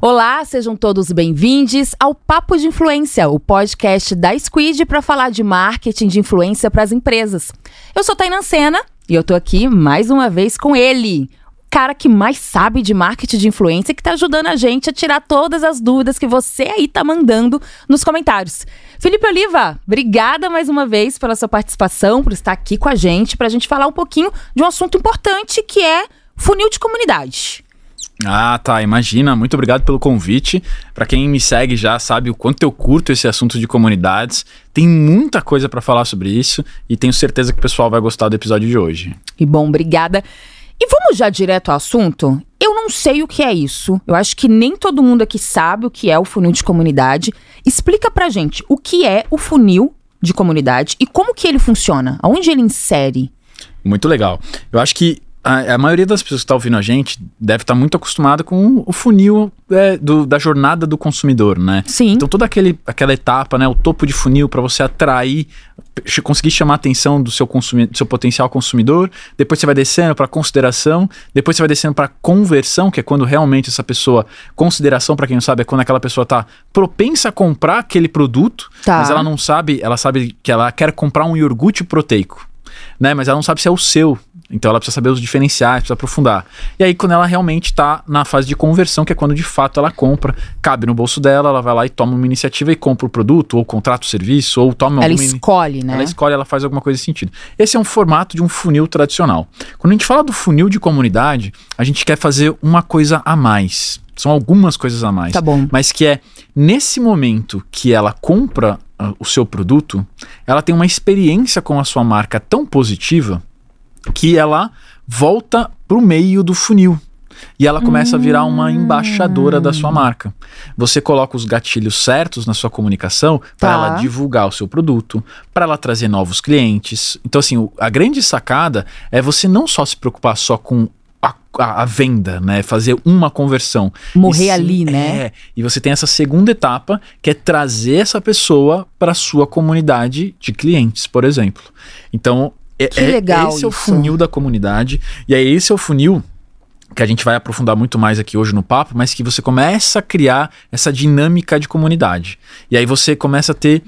Olá, sejam todos bem-vindos ao Papo de Influência, o podcast da Squid para falar de marketing de influência para as empresas. Eu sou Tainan Sena e eu tô aqui mais uma vez com ele, o cara que mais sabe de marketing de influência que tá ajudando a gente a tirar todas as dúvidas que você aí tá mandando nos comentários. Felipe Oliva, obrigada mais uma vez pela sua participação, por estar aqui com a gente, para a gente falar um pouquinho de um assunto importante que é funil de comunidade. Ah, tá. Imagina. Muito obrigado pelo convite. Para quem me segue já sabe o quanto eu curto esse assunto de comunidades. Tem muita coisa para falar sobre isso e tenho certeza que o pessoal vai gostar do episódio de hoje. E bom, obrigada. E vamos já direto ao assunto? Eu não sei o que é isso. Eu acho que nem todo mundo aqui sabe o que é o funil de comunidade. Explica pra gente o que é o funil de comunidade e como que ele funciona, aonde ele insere. Muito legal. Eu acho que a, a, maioria das pessoas que está ouvindo a gente deve estar tá muito acostumada com o funil é, do, da jornada do consumidor, né? Sim. Então toda aquele, aquela etapa, né, o topo de funil para você atrair, conseguir chamar a atenção do seu, consumi do seu potencial consumidor, depois você vai descendo para consideração, depois você vai descendo para conversão, que é quando realmente essa pessoa, consideração para quem não sabe, é quando aquela pessoa está propensa a comprar aquele produto, tá. mas ela não sabe, ela sabe que ela quer comprar um iogurte proteico né? Mas ela não sabe se é o seu. Então ela precisa saber os diferenciais, precisa aprofundar. E aí, quando ela realmente está na fase de conversão, que é quando de fato ela compra, cabe no bolso dela, ela vai lá e toma uma iniciativa e compra o produto, ou contrata o serviço, ou toma Ela escolhe, né? Ela escolhe, ela faz alguma coisa nesse sentido. Esse é um formato de um funil tradicional. Quando a gente fala do funil de comunidade, a gente quer fazer uma coisa a mais. São algumas coisas a mais. Tá bom. Mas que é nesse momento que ela compra uh, o seu produto, ela tem uma experiência com a sua marca tão positiva que ela volta para o meio do funil. E ela começa a virar uma embaixadora da sua marca. Você coloca os gatilhos certos na sua comunicação para Tá. ela divulgar o seu produto, para ela trazer novos clientes. Então, assim, a grande sacada é você não só se preocupar só com a, a- venda, né? Fazer uma conversão. Morrer sim- ali, né? É, e você tem essa segunda etapa, que é trazer essa pessoa para sua comunidade de clientes, por exemplo. Então, é, Que é- legal esse é o funil da comunidade. E aí, esse é o funil que a gente vai aprofundar muito mais aqui hoje no papo, mas que você começa a criar essa dinâmica de comunidade. E aí você começa a ter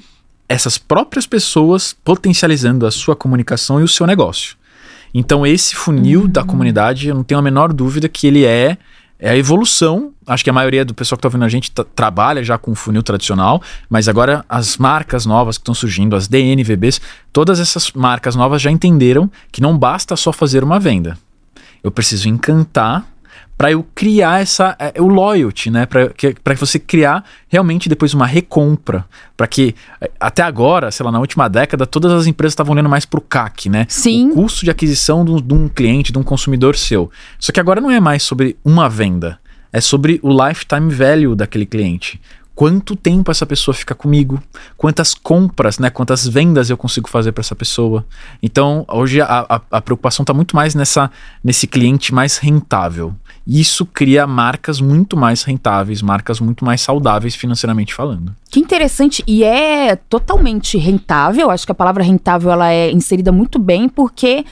essas próprias pessoas potencializando a sua comunicação e o seu negócio. Então esse funil da comunidade, eu não tenho a menor dúvida que ele é, é a evolução. Acho que a maioria do pessoal que está ouvindo a gente tra- trabalha já com funil tradicional, mas agora as marcas novas que estão surgindo, as DNVBs, todas essas marcas novas já entenderam que não basta só fazer uma venda. Eu preciso encantar para eu criar essa é, o loyalty, né? Para que você criar realmente depois uma recompra, para que é, até agora, sei lá, na última década, todas as empresas estavam olhando mais pro CAC, né? Sim. O custo de aquisição de um, de um cliente, de um consumidor seu. Só que agora não é mais sobre uma venda, é sobre o lifetime value daquele cliente. Quanto tempo essa pessoa fica comigo? Quantas compras, né? Quantas vendas eu consigo fazer para essa pessoa? Então, hoje a, a, a preocupação está muito mais nessa, nesse cliente mais rentável. Isso cria marcas muito mais rentáveis, marcas muito mais saudáveis financeiramente falando. Que interessante e é totalmente rentável. Acho que a palavra rentável ela é inserida muito bem porque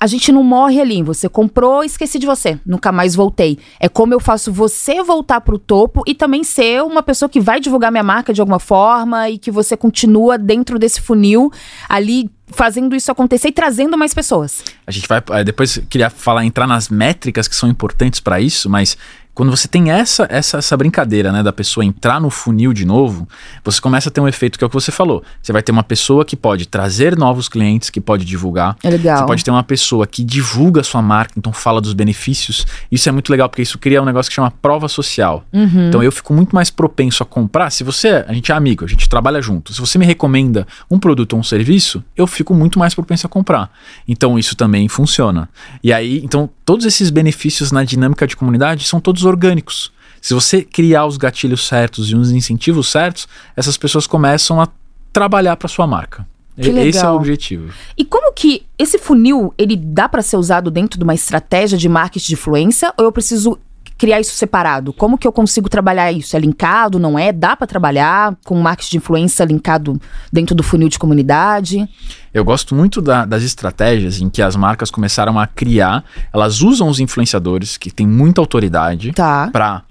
a gente não morre ali. Você comprou, esqueci de você, nunca mais voltei. É como eu faço você voltar pro topo e também ser uma pessoa que vai divulgar minha marca de alguma forma e que você continua dentro desse funil ali fazendo isso acontecer e trazendo mais pessoas. A gente vai eh, depois queria falar entrar nas métricas que são importantes para isso, mas quando você tem essa, essa essa brincadeira, né, da pessoa entrar no funil de novo, você começa a ter um efeito que é o que você falou. Você vai ter uma pessoa que pode trazer novos clientes, que pode divulgar. É legal. Você pode ter uma pessoa que divulga a sua marca, então fala dos benefícios. Isso é muito legal porque isso cria um negócio que chama prova social. Uhum. Então eu fico muito mais propenso a comprar. Se você, a gente é amigo, a gente trabalha junto. Se você me recomenda um produto ou um serviço, eu fico muito mais propenso a comprar. Então isso também funciona. E aí, então todos esses benefícios na dinâmica de comunidade são todos orgânicos. Se você criar os gatilhos certos e os incentivos certos, essas pessoas começam a trabalhar para sua marca. Que E- Esse é legal. o objetivo. E como que esse funil, ele dá pra ser usado dentro de uma estratégia de marketing de influência ou eu preciso criar isso separado? Como que eu consigo trabalhar isso? É linkado, não é? Dá pra trabalhar com marketing de influência linkado dentro do funil de comunidade? Eu gosto muito da- das estratégias em que as marcas começaram a criar. Elas usam os influenciadores, que têm muita autoridade, Tá. para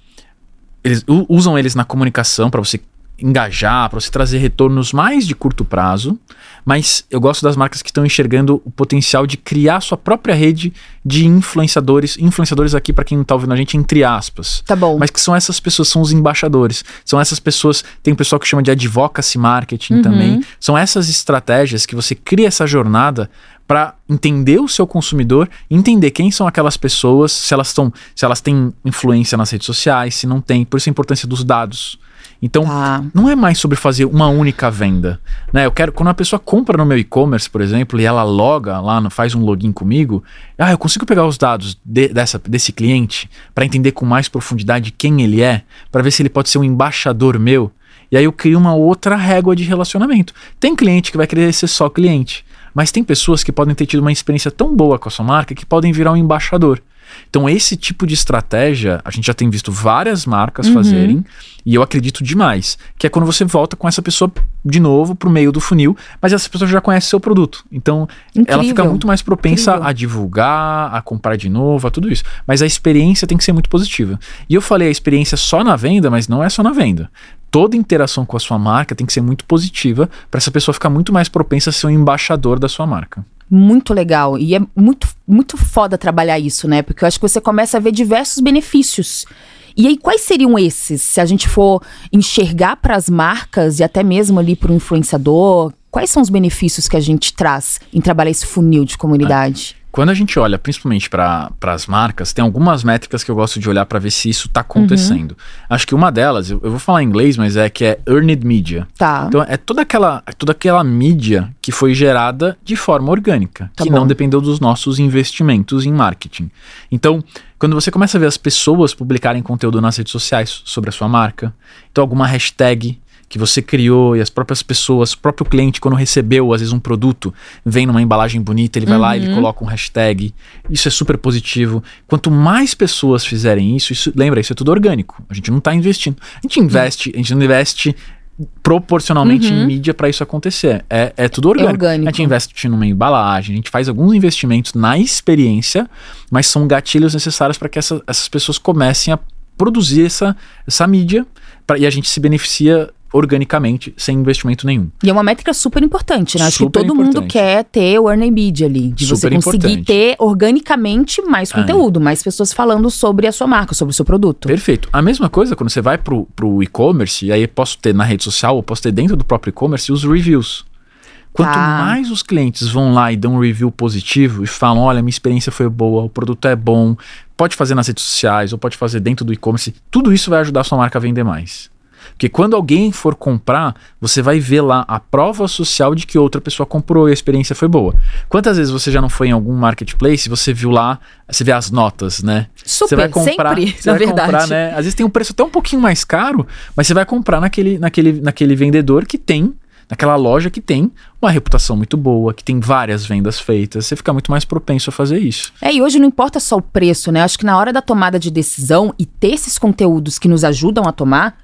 eles usam eles na comunicação para você engajar, para você trazer retornos mais de curto prazo, mas eu gosto das marcas que estão enxergando o potencial de criar sua própria rede de influenciadores, influenciadores aqui para quem não está ouvindo a gente entre aspas. Tá bom. Mas que são essas pessoas, são os embaixadores. São essas pessoas, tem um pessoal que chama de advocacy marketing uhum. também. São essas estratégias que você cria essa jornada para entender o seu consumidor, entender quem são aquelas pessoas, se elas estão, se elas têm influência nas redes sociais, se não tem, por isso a importância dos dados. Então, tá. não é mais sobre fazer uma única venda. Né? Eu quero, quando a pessoa compra no meu e-commerce, por exemplo, e ela loga lá, faz um login comigo, ah, eu consigo pegar os dados de, dessa, desse cliente para entender com mais profundidade quem ele é, para ver se ele pode ser um embaixador meu. E aí eu crio uma outra régua de relacionamento. Tem cliente que vai querer ser só cliente, mas tem pessoas que podem ter tido uma experiência tão boa com a sua marca que podem virar um embaixador. Então, esse tipo de estratégia a gente já tem visto várias marcas uhum. fazerem, e eu acredito demais, que é quando você volta com essa pessoa de novo pro meio do funil, mas essa pessoa já conhece seu produto. Então, Incrível. ela fica muito mais propensa Incrível. a divulgar, a comprar de novo, a tudo isso. Mas a experiência tem que ser muito positiva. E eu falei a experiência só na venda, mas não é só na venda toda interação com a sua marca tem que ser muito positiva para essa pessoa ficar muito mais propensa a ser um embaixador da sua marca muito legal. E é muito, muito foda trabalhar isso, né? Porque eu acho que você começa a ver diversos benefícios. E aí, quais seriam esses? Se a gente for enxergar para as marcas e até mesmo ali para o influenciador, quais são os benefícios que a gente traz em trabalhar esse funil de comunidade? Quando a gente olha principalmente para as marcas, tem algumas métricas que eu gosto de olhar para ver se isso está acontecendo. Uhum. Acho que uma delas, eu, eu, vou falar em inglês, mas é que é earned media. Tá. Então é toda aquela, é toda aquela mídia que foi gerada de forma orgânica, tá que bom. não dependeu dos nossos investimentos em marketing. Então, quando você começa a ver as pessoas publicarem conteúdo nas redes sociais sobre a sua marca, então alguma hashtag que você criou e as próprias pessoas, o próprio cliente, quando recebeu, às vezes, um produto, vem numa embalagem bonita, ele vai uhum. lá e ele coloca um hashtag. Isso é super positivo. Quanto mais pessoas fizerem isso, isso lembra, isso é tudo orgânico. A gente não está investindo. A gente investe, a gente não investe proporcionalmente uhum. em mídia para isso acontecer. É, é tudo orgânico. É orgânico. A gente investe numa embalagem, a gente faz alguns investimentos na experiência, mas são gatilhos necessários para que essa, essas pessoas comecem a produzir essa, essa mídia pra, e a gente se beneficia organicamente, sem investimento nenhum. E é uma métrica super importante, né? Acho super que todo importante. mundo quer ter o earning media ali, de super você conseguir importante. ter organicamente mais é. conteúdo, é. mais pessoas falando sobre a sua marca, sobre o seu produto. Perfeito. A mesma coisa quando você vai pro, pro e-commerce, e aí posso ter na rede social, ou posso ter dentro do próprio e-commerce os reviews. Quanto tá. mais os clientes vão lá e dão um review positivo e falam: olha, minha experiência foi boa, o produto é bom, pode fazer nas redes sociais ou pode fazer dentro do e-commerce, tudo isso vai ajudar a sua marca a vender mais. Porque quando alguém for comprar, você vai ver lá a prova social de que outra pessoa comprou e a experiência foi boa. Quantas vezes você já não foi em algum marketplace, você viu lá, você vê as notas, né? Super, você vai comprar, sempre, você vai verdade. comprar, né? Às vezes tem um preço até um pouquinho mais caro, mas você vai comprar naquele, naquele, naquele vendedor que tem naquela loja que tem uma reputação muito boa, que tem várias vendas feitas, você fica muito mais propenso a fazer isso. É, e hoje não importa só o preço, né? Acho que na hora da tomada de decisão e ter esses conteúdos que nos ajudam a tomar,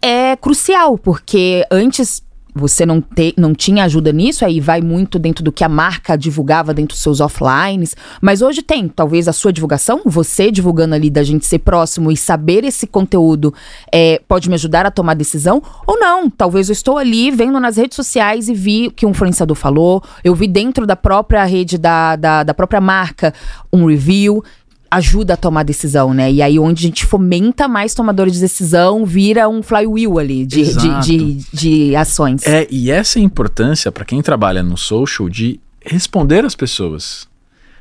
é crucial, porque antes você não, te, não tinha ajuda nisso, aí vai muito dentro do que a marca divulgava dentro dos seus offlines. Mas hoje tem, talvez a sua divulgação, você divulgando ali da gente ser próximo e saber esse conteúdo é, pode me ajudar a tomar decisão, ou não. Talvez eu estou ali vendo nas redes sociais e vi que um influenciador falou, eu vi dentro da própria rede da, da, da própria marca um review ajuda a tomar decisão, né? E aí onde a gente fomenta mais tomadores de decisão, vira um flywheel ali de, de, de, de, ações. É, e essa é a importância para quem trabalha no social de responder às pessoas.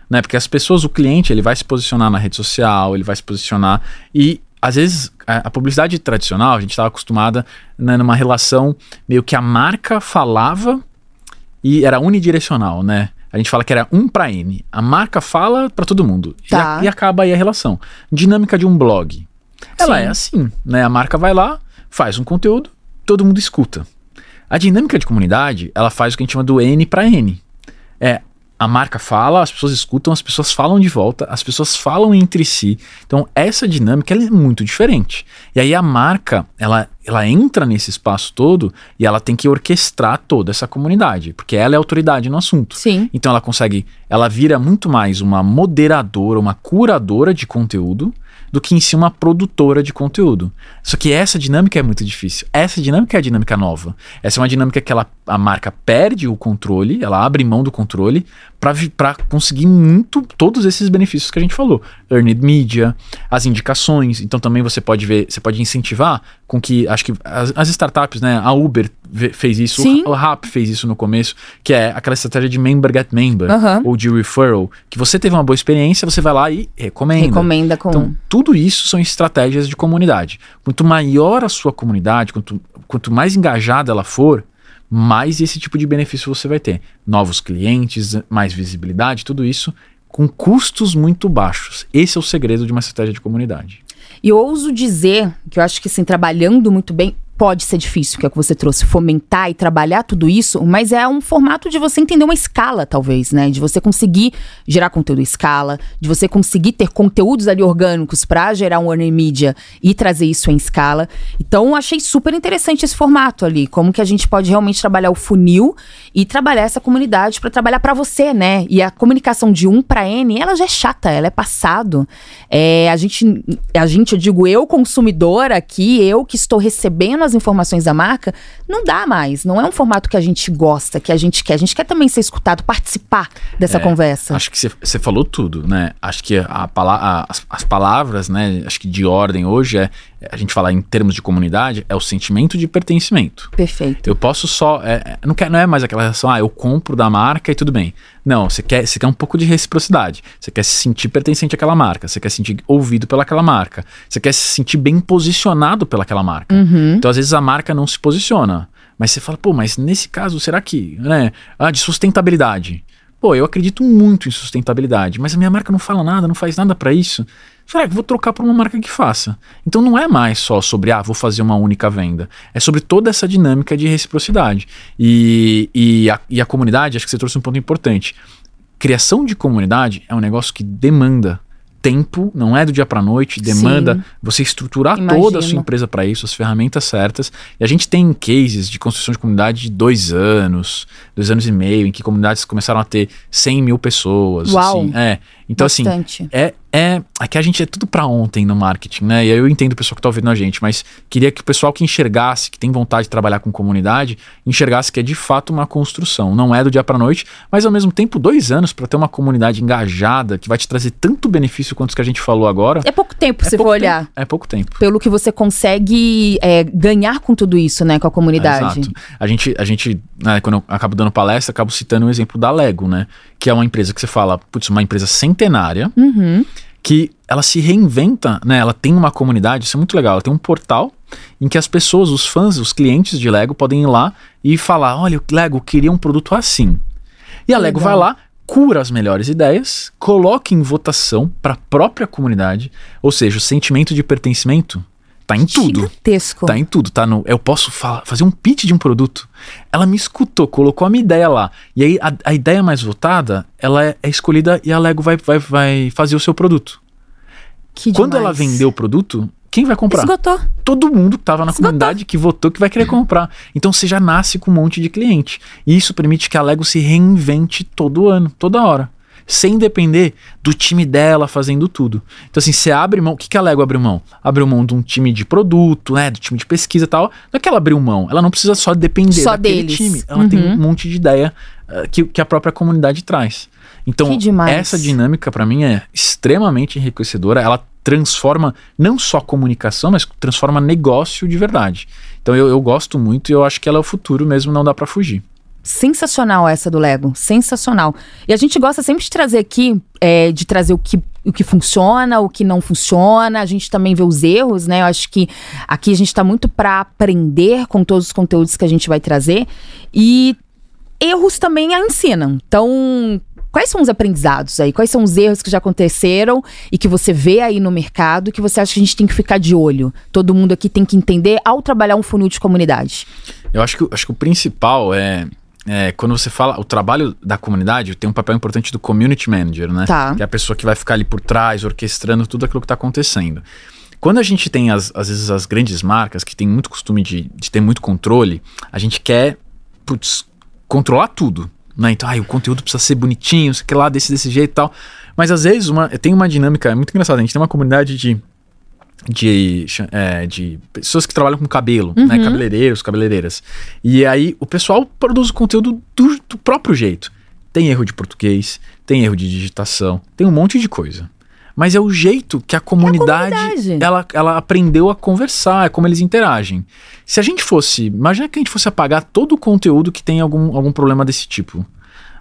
Né? Porque as pessoas, o cliente, ele vai se posicionar na rede social, ele vai se posicionar e às vezes a, publicidade tradicional, a gente estava acostumada né, numa relação meio que a marca falava e era unidirecional, né? A gente fala que era um para N. A marca fala para todo mundo. Tá. E, a, e, acaba aí a relação. Dinâmica de um blog. Ela Sim. é assim, né? A marca vai lá, faz um conteúdo, todo mundo escuta. A dinâmica de comunidade, ela faz o que a gente chama do N para N. É a marca fala, as pessoas escutam, as pessoas falam de volta, as pessoas falam entre si. Então, essa dinâmica é muito diferente. E aí a marca, ela, ela entra nesse espaço todo e ela tem que orquestrar toda essa comunidade, porque ela é autoridade no assunto. Sim. Então ela consegue, ela vira muito mais uma moderadora, uma curadora de conteúdo do que em si uma produtora de conteúdo. Só que essa dinâmica é muito difícil. Essa dinâmica é a dinâmica nova. Essa é uma dinâmica que ela, a marca perde o controle, ela abre mão do controle para conseguir muito todos esses benefícios que a gente falou. Earned media, as indicações. Então também você pode ver, você pode incentivar com que acho que as, as startups, né, a Uber fez isso, Sim. o Rap fez isso no começo, que é aquela estratégia de member get member Aham. ou de referral, que você teve uma boa experiência, você vai lá e recomenda. Recomenda com. Então, tudo isso são estratégias de comunidade. Quanto maior a sua comunidade, quanto, quanto mais engajada ela for, mais esse tipo de benefício você vai ter. Novos clientes, mais visibilidade, tudo isso com custos muito baixos. Esse é o segredo de uma estratégia de comunidade. E ouso dizer que eu acho que assim, trabalhando muito bem, pode ser difícil, que é o que você trouxe, fomentar e trabalhar tudo isso, mas é um formato de você entender uma escala, talvez, né? De você conseguir gerar conteúdo em escala, de você conseguir ter conteúdos ali orgânicos para gerar um earning media e trazer isso em escala. Então, achei super interessante esse formato ali, como que a gente pode realmente trabalhar o funil e trabalhar essa comunidade para trabalhar para você, né? E a comunicação de um para N, ela já é chata, ela é passado. É, a gente, a gente, eu digo eu consumidora aqui, eu que estou recebendo as informações da marca, não dá mais. Não é um formato que a gente gosta, que a gente quer. A gente quer também ser escutado, participar dessa É, conversa. Acho que você falou tudo, né? Acho que a, a- as, as palavras, né? Acho que de ordem hoje é a gente falar em termos de comunidade é o sentimento de pertencimento. Perfeito. Eu posso só. é, é, não, quer, não é mais aquela relação, ah, eu compro da marca e tudo bem. Não, você quer, você quer um pouco de reciprocidade. Você quer se sentir pertencente àquela marca. Você quer se sentir ouvido pelaquela marca. Você quer se sentir bem posicionado pelaquela marca. Uhum. Então, às vezes, a marca não se posiciona. Mas você fala, pô, mas nesse caso, será que. Né? Ah, de sustentabilidade. Pô, eu acredito muito em sustentabilidade, mas a minha marca não fala nada, não faz nada para isso. Será que vou trocar por uma marca que faça? Então não é mais só sobre, ah, vou fazer uma única venda. É sobre toda essa dinâmica de reciprocidade. E, e, a, e a comunidade, acho que você trouxe um ponto importante. Criação de comunidade é um negócio que demanda tempo, não é do dia para noite, demanda Sim. você estruturar Imagino. toda a sua empresa para isso, as ferramentas certas. E a gente tem cases de construção de comunidade de dois anos, dois anos e meio, em que comunidades começaram a ter 100 mil pessoas. Uau. assim. é. Então, assim, Bastante. é, é, é que a gente é tudo pra ontem no marketing, né? E aí eu entendo o pessoal que tá ouvindo a gente, mas queria que o pessoal que enxergasse, que tem vontade de trabalhar com comunidade, enxergasse que é de fato uma construção. Não é do dia pra noite, mas ao mesmo tempo dois anos pra ter uma comunidade engajada que vai te trazer tanto benefício quanto os que a gente falou agora. É pouco tempo, é se for pouco olhar. tempo, é pouco tempo. Pelo que você consegue é, ganhar com tudo isso, né? Com a comunidade. Exato. A gente, a gente né, quando eu acabo dando palestra, acabo citando o exemplo da Lego, né? Que é uma empresa que você fala, putz, uma empresa centenária, Uhum. Que ela se reinventa, né? Ela tem uma comunidade, isso é muito legal. Ela tem um portal em que as pessoas, os fãs, os clientes de Lego podem ir lá e falar: olha, o Lego queria um produto assim. E a Lego Legal. vai lá, cura as melhores ideias, coloca em votação para a própria comunidade, ou seja, o sentimento de pertencimento tá em tudo. Gigantesco. Tá em tudo, tá no. Eu posso fa- fazer um pitch de um produto. Ela me escutou, colocou a minha ideia lá. E aí a, a ideia mais votada, ela é, é escolhida e a Lego vai, vai, vai fazer o seu produto. Que Quando ela demais. vender o produto, quem vai comprar? Esgotou. Todo mundo que tava na Esgotou. comunidade que votou que vai querer comprar. Então você já nasce com um monte de cliente. E isso permite que a Lego se reinvente todo ano, toda hora. Sem depender do time dela fazendo tudo. Então, assim, você abre mão. O que, que a Lego abriu mão? Abriu mão de um time de produto, né? Do time de pesquisa e tal. Não é que ela abriu mão. Ela não precisa só depender Só daquele deles. time. Ela tem Uhum. um monte de ideia ah, que, que a própria comunidade traz. Então, essa dinâmica, pra mim, é extremamente enriquecedora. Ela transforma não só comunicação, mas transforma negócio de verdade. Então, eu, eu gosto muito e eu acho que ela é o futuro mesmo, não dá pra fugir. Sensacional essa do Lego, sensacional. E a gente gosta sempre de trazer aqui, é, de trazer o que, o que funciona, o que não funciona. A gente também vê os erros, né? Eu acho que aqui a gente tá muito para aprender com todos os conteúdos que a gente vai trazer. E erros também a ensinam. Então, quais são os aprendizados aí? Quais são os erros que já aconteceram e que você vê aí no mercado que você acha que a gente tem que ficar de olho? Todo mundo aqui tem que entender ao trabalhar um funil de comunidade. Eu acho que, acho que o principal é, é, quando você fala o trabalho da comunidade, tem um papel importante do community manager, né? Tá. Que é a pessoa que vai ficar ali por trás, orquestrando tudo aquilo que está acontecendo. Quando a gente tem, as, às vezes, as grandes marcas que têm muito costume de, de ter muito controle, a gente quer, putz, controlar tudo. Né? Então, ai, o conteúdo precisa ser bonitinho, sei que lá, desse, desse jeito e tal. Mas às vezes uma, tem uma dinâmica é muito engraçada. A gente tem uma comunidade de de, é, de pessoas que trabalham com cabelo, né? Uhum. Cabeleireiros, cabeleireiras. E aí o pessoal produz o conteúdo do, do próprio jeito. Tem erro de português, tem erro de digitação, tem um monte de coisa. Mas é o jeito que a comunidade, comunidade. Ela, ela aprendeu a conversar, é como eles interagem. Se a gente fosse, imagina que a gente fosse apagar todo o conteúdo que tem algum, algum problema desse tipo.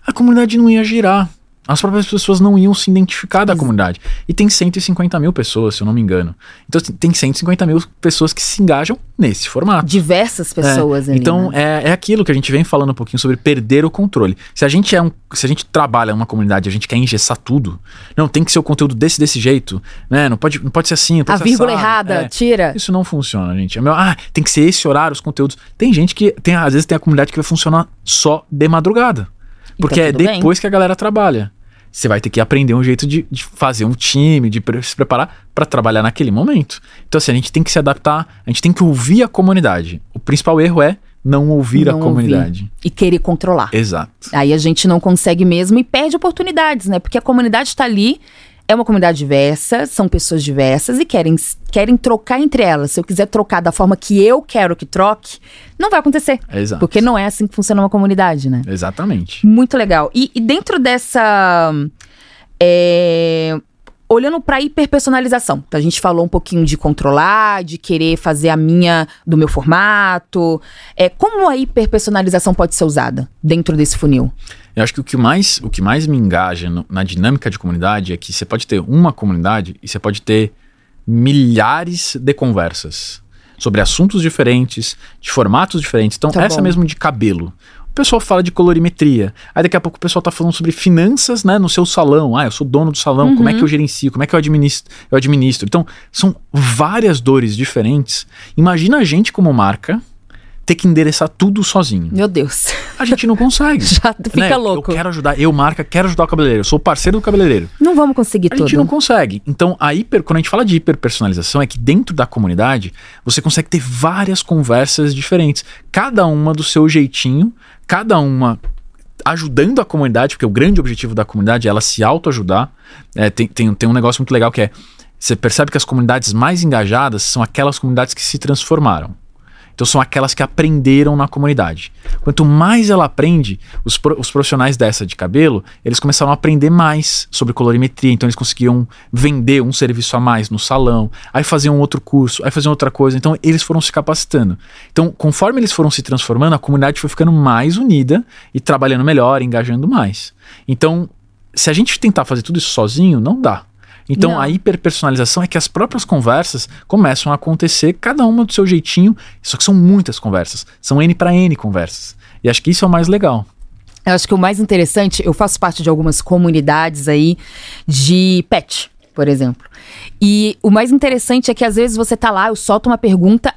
A comunidade não ia girar. As próprias pessoas não iam se identificar da comunidade. E tem 150 mil pessoas, se eu não me engano. Então assim, tem 150 mil pessoas que se engajam nesse formato. Diversas pessoas É, ali. Então né? é, é aquilo que a gente vem falando um pouquinho sobre perder o controle. Se a gente é um, se a gente trabalha numa comunidade, e a gente quer engessar tudo, não tem que ser o conteúdo desse desse jeito, né? Não pode, não pode ser assim, pode A ser vírgula assado. errada, É. tira. Isso não funciona, gente. É meu, ah, tem que ser esse horário, os conteúdos. Tem gente que tem, às vezes tem a comunidade que vai funcionar só de madrugada. E Porque tá é tudo bem. depois que a galera trabalha. Você vai ter que aprender um jeito de, de fazer um time, de pre- se preparar para trabalhar naquele momento. Então, assim, a gente tem que se adaptar, a gente tem que ouvir a comunidade. O principal erro é não ouvir Não a comunidade. E querer controlar. Exato. Aí a gente não consegue mesmo e perde oportunidades, né? Porque a comunidade está ali, é uma comunidade diversa, são pessoas diversas e querem, querem trocar entre elas. Se eu quiser trocar da forma que eu quero que troque, não vai acontecer. Exato. Porque não é assim que funciona uma comunidade, né? Exatamente. Muito legal. E, e dentro dessa. é, olhando para hiperpersonalização, então a gente falou um pouquinho de controlar, de querer fazer a minha do meu formato. É, como a hiperpersonalização pode ser usada dentro desse funil? Eu acho que o que mais, o que mais me engaja no- na dinâmica de comunidade é que você pode ter uma comunidade e você pode ter milhares de conversas sobre assuntos diferentes, de formatos diferentes. Então, Tá essa bom. mesmo de cabelo. O pessoal fala de colorimetria. Aí daqui a pouco o pessoal tá falando sobre finanças, né, no seu salão. Ah, eu sou dono do salão, como é que eu gerencio, como é que eu administro, eu administro. Então, são várias dores diferentes. Imagina a gente como marca ter que endereçar tudo sozinho. Meu Deus. A gente não consegue. Já fica Né? louco. Eu quero ajudar, eu, marca, quero ajudar o cabeleireiro. Eu sou parceiro do cabeleireiro. Não vamos conseguir A tudo. gente não consegue. Então, a hiper, quando a gente fala de hiperpersonalização, é que dentro da comunidade você consegue ter várias conversas diferentes. Cada uma do seu jeitinho, cada uma ajudando a comunidade, porque o grande objetivo da comunidade é ela se autoajudar. É, tem, tem, tem um negócio muito legal que é: você percebe que as comunidades mais engajadas são aquelas comunidades que se transformaram. Então são aquelas que aprenderam na comunidade. Quanto mais ela aprende, os, pro- os profissionais dessa de cabelo, eles começaram a aprender mais sobre colorimetria. Então eles conseguiam vender um serviço a mais no salão, aí faziam outro curso, aí faziam outra coisa. Então eles foram se capacitando. Então, conforme eles foram se transformando, a comunidade foi ficando mais unida e trabalhando melhor, engajando mais. Então, se a gente tentar fazer tudo isso sozinho, não dá. Então Não. a hiperpersonalização é que as próprias conversas começam a acontecer, cada uma do seu jeitinho, só que são muitas conversas. São N para N conversas. E acho que isso é o mais legal. Eu acho que o mais interessante, eu faço parte de algumas comunidades aí de pet, por exemplo. E o mais interessante é que às vezes você tá lá, eu solto uma pergunta,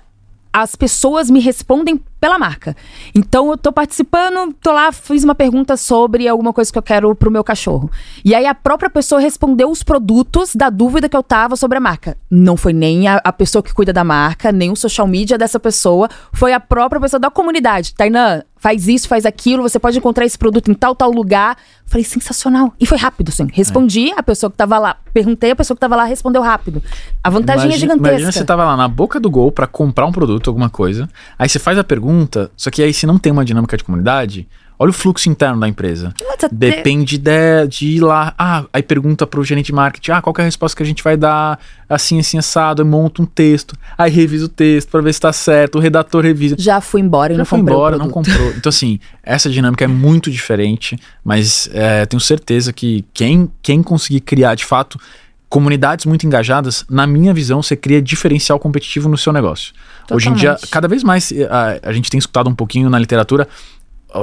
as pessoas me respondem pela marca. Então eu tô participando, tô lá, fiz uma pergunta sobre alguma coisa que eu quero pro meu cachorro. E aí a própria pessoa respondeu os produtos da dúvida que eu tava sobre a marca. Não foi nem a, a pessoa que cuida da marca, nem o social media dessa pessoa, foi a própria pessoa da comunidade. Tainã, faz isso, faz aquilo, você pode encontrar esse produto em tal, tal lugar. Falei, sensacional. E foi rápido, assim. Respondi, a pessoa que tava lá, perguntei, a pessoa que tava lá respondeu rápido. A vantagem é Imagina- gigantesca. Imagina você tava lá na boca do gol pra comprar um produto, alguma coisa. Aí você faz a pergunta, só que aí se não tem uma dinâmica de comunidade, olha o fluxo interno da empresa. Nossa, Depende de, de ir lá. Ah, aí pergunta pro gerente de marketing: ah, qual é a resposta que a gente vai dar? Assim, assim, assado. Aí monta um texto. Aí revisa o texto pra ver se tá certo. O redator revisa. Já fui embora e Já não foi comprei embora, o não comprou. Então, assim, essa dinâmica é muito diferente, mas é, tenho certeza que quem, quem conseguir criar, de fato, comunidades muito engajadas, na minha visão, você cria diferencial competitivo no seu negócio. Hoje em dia, Totalmente. cada vez mais, eh, a, a gente tem escutado um pouquinho na literatura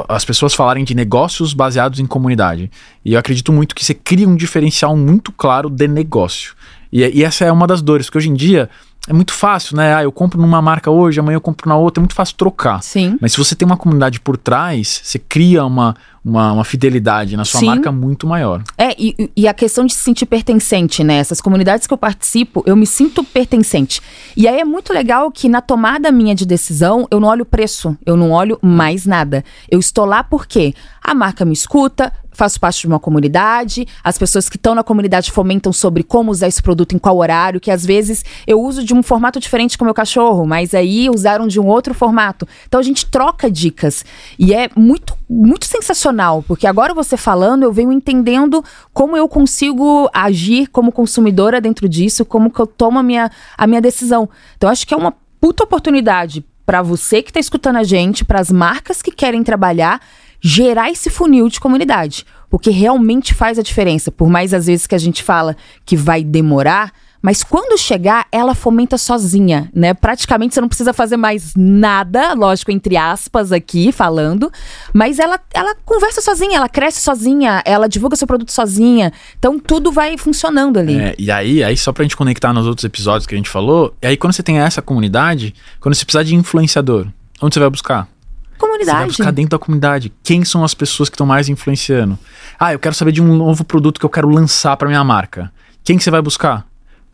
as pessoas falarem de negócios baseados em comunidade. E eu acredito muito que você cria um diferencial muito claro de negócio. E, e essa é uma das dores, porque hoje em dia é muito fácil, né? Ah, eu compro numa marca hoje, amanhã eu compro na outra, é muito fácil trocar. Sim. Mas se você tem uma comunidade por trás, você cria uma, uma, uma fidelidade na sua Sim. marca muito maior. É, e, e a questão de se sentir pertencente, né? Essas comunidades que eu participo, eu me sinto pertencente. E aí é muito legal que na tomada minha de decisão, eu não olho o preço, eu não olho mais nada. Eu estou lá porque a marca me escuta, faço parte de uma comunidade, as pessoas que estão na comunidade fomentam sobre como usar esse produto em qual horário, que às vezes eu uso de um formato diferente com meu cachorro, mas aí usaram de um outro formato. Então a gente troca dicas. E é muito, muito sensacional, porque agora você falando, eu venho entendendo como eu consigo agir como consumidora dentro disso, como que eu tomo a minha, a minha decisão. Então acho que é uma puta oportunidade para você que está escutando a gente, para as marcas que querem trabalhar, gerar esse funil de comunidade, porque realmente faz a diferença. Por mais às vezes que a gente fala que vai demorar, mas quando chegar, ela fomenta sozinha, né? Praticamente você não precisa fazer mais nada, lógico, entre aspas aqui falando, mas ela, ela conversa sozinha, ela cresce sozinha, ela divulga seu produto sozinha. Então tudo vai funcionando ali. É, e aí, aí, só pra gente conectar nos outros episódios que a gente falou, e aí quando você tem essa comunidade, quando você precisar de influenciador, onde você vai buscar? Comunidade. Você vai buscar dentro da comunidade. Quem são as pessoas que estão mais influenciando? Ah, eu quero saber de um novo produto que eu quero lançar para minha marca. Quem que você vai buscar?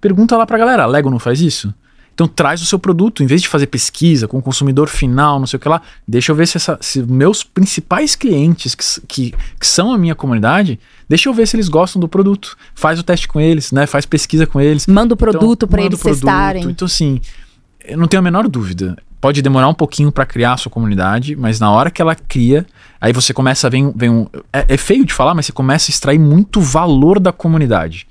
pergunta lá pra galera, a Lego não faz isso? Então traz o seu produto, em vez de fazer pesquisa com o consumidor final, não sei o que lá, deixa eu ver se, essa, se meus principais clientes, que, que, que, são a minha comunidade, deixa eu ver se eles gostam do produto. Faz o teste com eles, né? Faz pesquisa com eles. Manda o produto então, para eles produto. testarem. Então, assim, eu não tenho a menor dúvida. Pode demorar um pouquinho para criar a sua comunidade, mas na hora que ela cria, aí você começa a ver, vem um. É, é feio de falar, mas você começa a extrair muito valor da comunidade.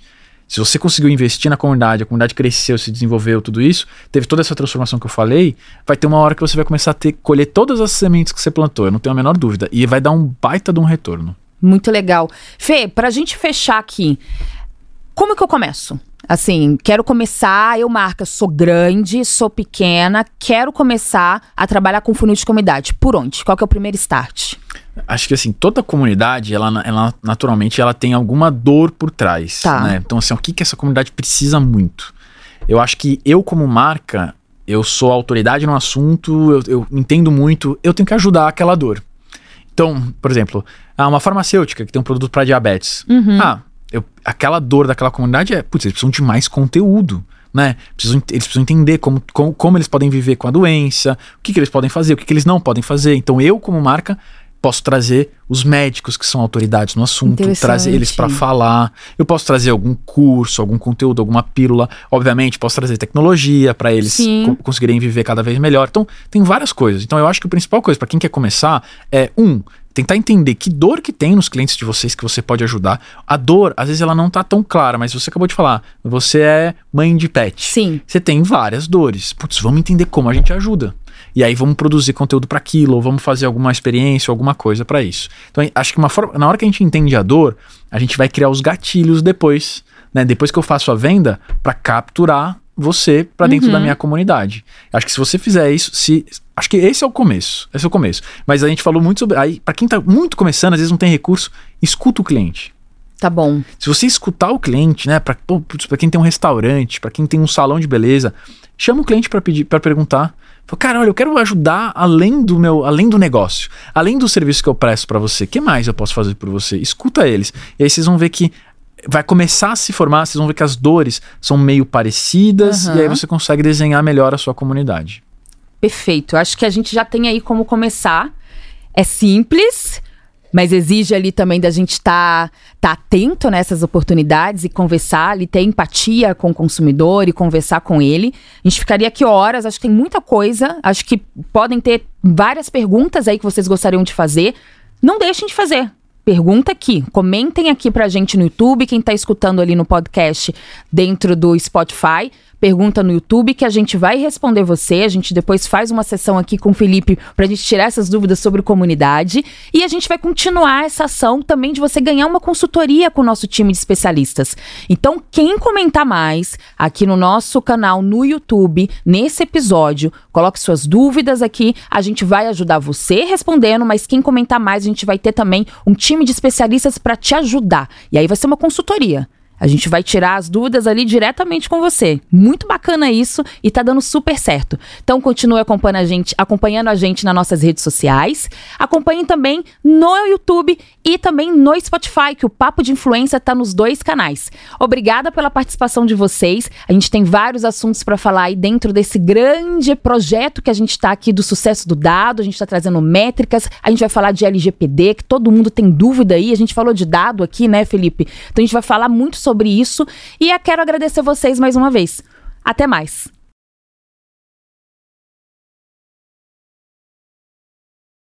Se você conseguiu investir na comunidade, a comunidade cresceu, se desenvolveu, tudo isso, teve toda essa transformação que eu falei, vai ter uma hora que você vai começar a ter, colher todas as sementes que você plantou, eu não tenho a menor dúvida. E vai dar um baita de um retorno. Muito legal. Fê, pra gente fechar aqui, como que eu começo? Assim, quero começar, eu marca, sou grande, sou pequena, quero começar a trabalhar com funil de comunidade. Por onde? Qual que é o primeiro start? Acho que assim, toda comunidade, ela, ela naturalmente ela tem alguma dor por trás. Tá. Né? Então, assim, o que, que essa comunidade precisa muito? Eu acho que eu, como marca, eu sou autoridade no assunto, eu, eu entendo muito, eu tenho que ajudar aquela dor. Então, por exemplo, uma farmacêutica que tem um produto para diabetes. Uhum. Ah, eu, aquela dor daquela comunidade é, putz, eles precisam de mais conteúdo. Né? Precisam, eles precisam entender como, como, como, eles podem viver com a doença, o que, que eles podem fazer, o que, que eles não podem fazer. Então, eu, como marca, posso trazer os médicos que são autoridades no assunto, trazer eles para falar. Eu posso trazer algum curso, algum conteúdo, alguma pílula. Obviamente, posso trazer tecnologia para eles co conseguirem viver cada vez melhor. Então, tem várias coisas. Então, eu acho que a principal coisa para quem quer começar é um tentar entender que dor que tem nos clientes de vocês que você pode ajudar. A dor, às vezes ela não tá tão clara, mas você acabou de falar, você é mãe de pet. Sim. Você tem várias dores. Putz, vamos entender como a gente ajuda. E aí vamos produzir conteúdo para aquilo, ou vamos fazer alguma experiência, alguma coisa para isso. Então, acho que uma forma, na hora que a gente entende a dor, a gente vai criar os gatilhos depois, né? Depois que eu faço a venda, para capturar você para dentro uhum. da minha comunidade. Acho que se você fizer isso, se acho que esse é o começo, esse é o começo. Mas a gente falou muito sobre aí para quem tá muito começando, às vezes não tem recurso, escuta o cliente. Tá bom. Se você escutar o cliente, né, para quem tem um restaurante, para quem tem um salão de beleza, chama o cliente para pedir, para perguntar. Fala, cara, olha, eu quero ajudar além do meu, além do negócio, além do serviço que eu presto para você. O que mais eu posso fazer por você? Escuta eles. E aí vocês vão ver que vai começar a se formar, vocês vão ver que as dores são meio parecidas uhum. e aí você consegue desenhar melhor a sua comunidade. Perfeito. Acho que a gente já tem aí como começar. É simples, mas exige ali também da gente estar tá, tá atento nessas oportunidades e conversar ali, ter empatia com o consumidor e conversar com ele. A gente ficaria aqui horas, acho que tem muita coisa, acho que podem ter várias perguntas aí que vocês gostariam de fazer. Não deixem de fazer. Pergunta aqui, comentem aqui pra gente no YouTube, quem tá escutando ali no podcast dentro do Spotify pergunta no YouTube que a gente vai responder você. A gente depois faz uma sessão aqui com o Felipe para a gente tirar essas dúvidas sobre comunidade. E a gente vai continuar essa ação também de você ganhar uma consultoria com o nosso time de especialistas. Então, quem comentar mais aqui no nosso canal no YouTube, nesse episódio, coloque suas dúvidas aqui. A gente vai ajudar você respondendo, mas quem comentar mais, a gente vai ter também um time de especialistas para te ajudar. E aí vai ser uma consultoria. A gente vai tirar as dúvidas ali diretamente com você. Muito bacana isso e tá dando super certo. Então continue acompanhando a gente, acompanhando a gente nas nossas redes sociais. Acompanhem também no YouTube e também no Spotify, que o Papo de Influência tá nos dois canais. Obrigada pela participação de vocês. A gente tem vários assuntos para falar aí dentro desse grande projeto que a gente está aqui do sucesso do dado. A gente está trazendo métricas, a gente vai falar de LGPD, que todo mundo tem dúvida aí. A gente falou de dado aqui, né, Felipe? Então a gente vai falar muito sobre sobre isso e quero agradecer vocês mais uma vez. Até mais!